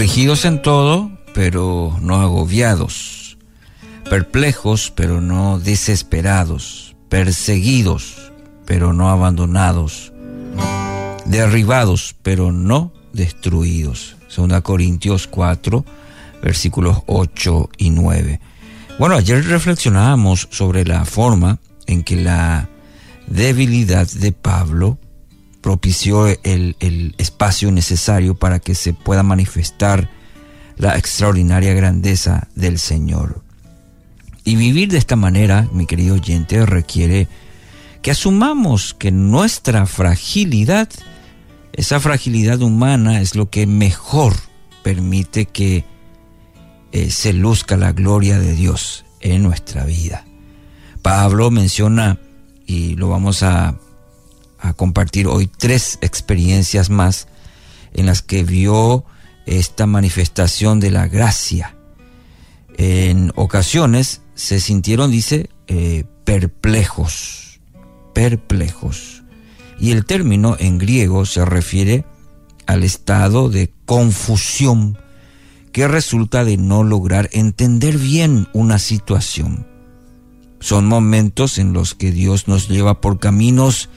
afligidos en todo, pero no agobiados, perplejos, pero no desesperados, perseguidos, pero no abandonados, derribados, pero no destruidos. 2 Corintios 4, versículos 8 y 9. Bueno, ayer reflexionábamos sobre la forma en que la debilidad de Pablo propició el, el, espacio necesario para que se pueda manifestar la extraordinaria grandeza del Señor. Y vivir de esta manera, mi querido oyente, requiere que asumamos que nuestra fragilidad, esa fragilidad humana es lo que mejor permite que eh, se luzca la gloria de Dios en nuestra vida. Pablo menciona, y lo vamos a, a compartir hoy, tres experiencias más en las que vio esta manifestación de la gracia. En ocasiones se sintieron, dice, eh, perplejos, perplejos. Y el término en griego se refiere al estado de confusión que resulta de no lograr entender bien una situación. Son momentos en los que Dios nos lleva por caminos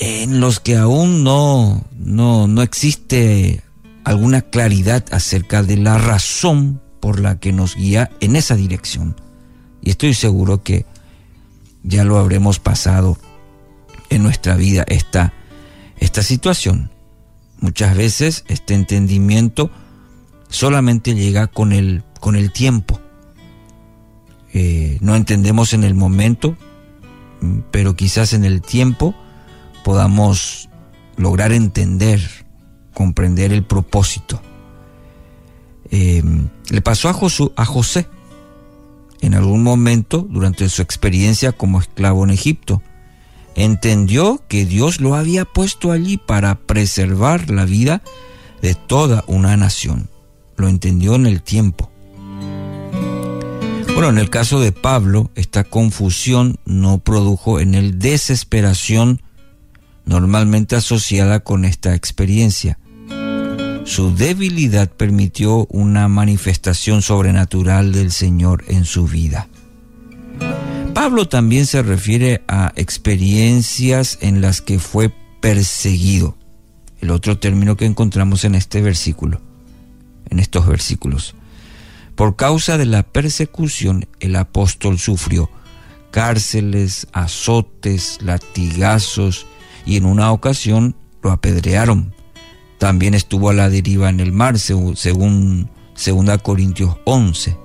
en los que aún no, no, no existe alguna claridad acerca de la razón por la que nos guía en esa dirección. Y estoy seguro que ya lo habremos pasado en nuestra vida esta, esta situación. Muchas veces este entendimiento solamente llega con el, con el tiempo. Eh, no entendemos en el momento, pero quizás en el tiempo podamos lograr entender comprender el propósito. Eh, le pasó a, a José en algún momento durante su experiencia como esclavo en Egipto. Entendió que Dios lo había puesto allí para preservar la vida de toda una nación. Lo entendió en el tiempo. Bueno, en el caso de Pablo, esta confusión no produjo en él desesperación normalmente asociada con esta experiencia. Su debilidad permitió una manifestación sobrenatural del Señor en su vida. Pablo también se refiere a experiencias en las que fue perseguido. El otro término que encontramos en este versículo, en estos versículos. Por causa de la persecución, el apóstol sufrió cárceles, azotes, latigazos y en una ocasión lo apedrearon. También estuvo a la deriva en el mar, según 2 Corintios 11.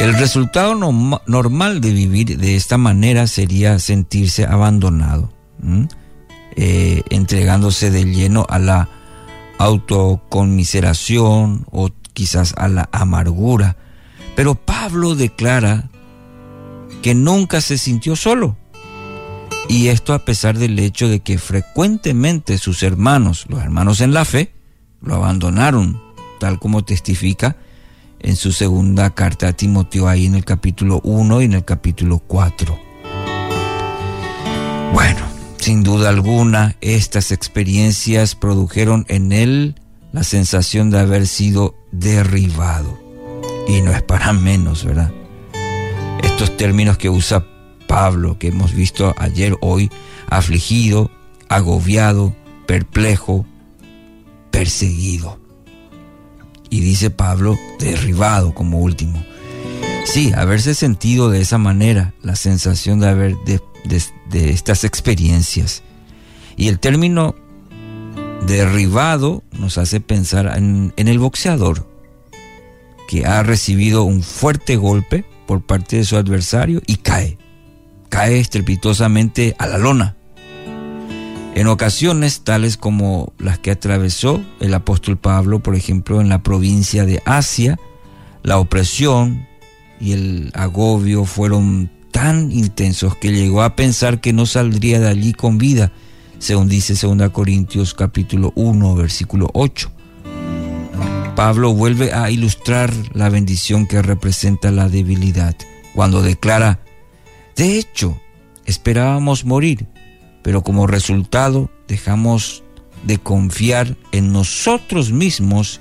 El resultado normal de vivir de esta manera sería sentirse abandonado, eh, entregándose de lleno a la autoconmiseración o quizás a la amargura. Pero Pablo declara que nunca se sintió solo y esto a pesar del hecho de que frecuentemente sus hermanos, los hermanos en la fe, lo abandonaron, tal como testifica en su segunda carta a Timoteo ahí en el capítulo 1 y en el capítulo 4. Bueno, sin duda alguna, estas experiencias produjeron en él la sensación de haber sido derribado. Y no es para menos, ¿verdad? Estos términos que usa Pablo que hemos visto ayer, hoy, afligido, agobiado, perplejo, perseguido. Y dice Pablo, derribado como último. Sí, haberse sentido de esa manera, la sensación de haber de, estas experiencias. Y el término derribado nos hace pensar en, en el boxeador, que ha recibido un fuerte golpe por parte de su adversario y cae cae estrepitosamente a la lona. En ocasiones tales como las que atravesó el apóstol Pablo, por ejemplo, en la provincia de Asia, la opresión y el agobio fueron tan intensos que llegó a pensar que no saldría de allí con vida, según dice 2 Corintios capítulo 1, versículo 8. Pablo vuelve a ilustrar la bendición que representa la debilidad cuando declara, de hecho, esperábamos morir, pero como resultado dejamos de confiar en nosotros mismos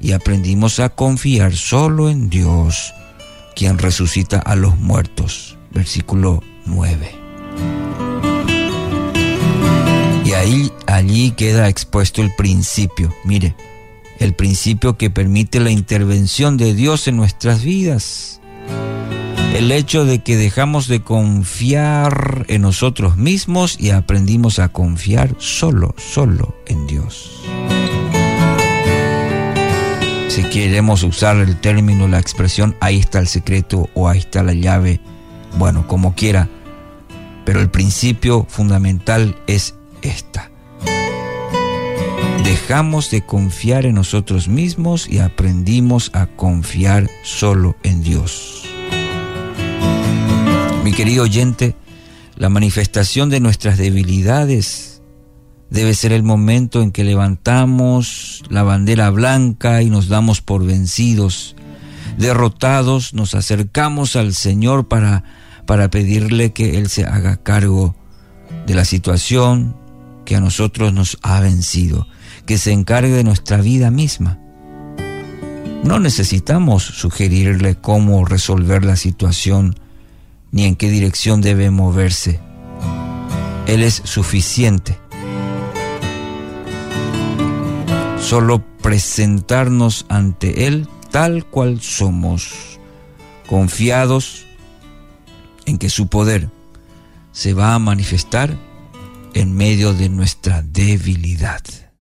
y aprendimos a confiar solo en Dios, quien resucita a los muertos. Versículo 9. Y ahí, allí queda expuesto el principio. Mire, el principio que permite la intervención de Dios en nuestras vidas. El hecho de que dejamos de confiar en nosotros mismos y aprendimos a confiar solo, solo en Dios. Si queremos usar el término, la expresión, ahí está el secreto o ahí está la llave, bueno, como quiera, pero el principio fundamental es esta. Dejamos de confiar en nosotros mismos y aprendimos a confiar solo en Dios. Mi querido oyente, la manifestación de nuestras debilidades debe ser el momento en que levantamos la bandera blanca y nos damos por vencidos. Derrotados nos acercamos al Señor para, para pedirle que Él se haga cargo de la situación que a nosotros nos ha vencido, que se encargue de nuestra vida misma. No necesitamos sugerirle cómo resolver la situación ni en qué dirección debe moverse. Él es suficiente solo presentarnos ante Él tal cual somos, confiados en que su poder se va a manifestar en medio de nuestra debilidad.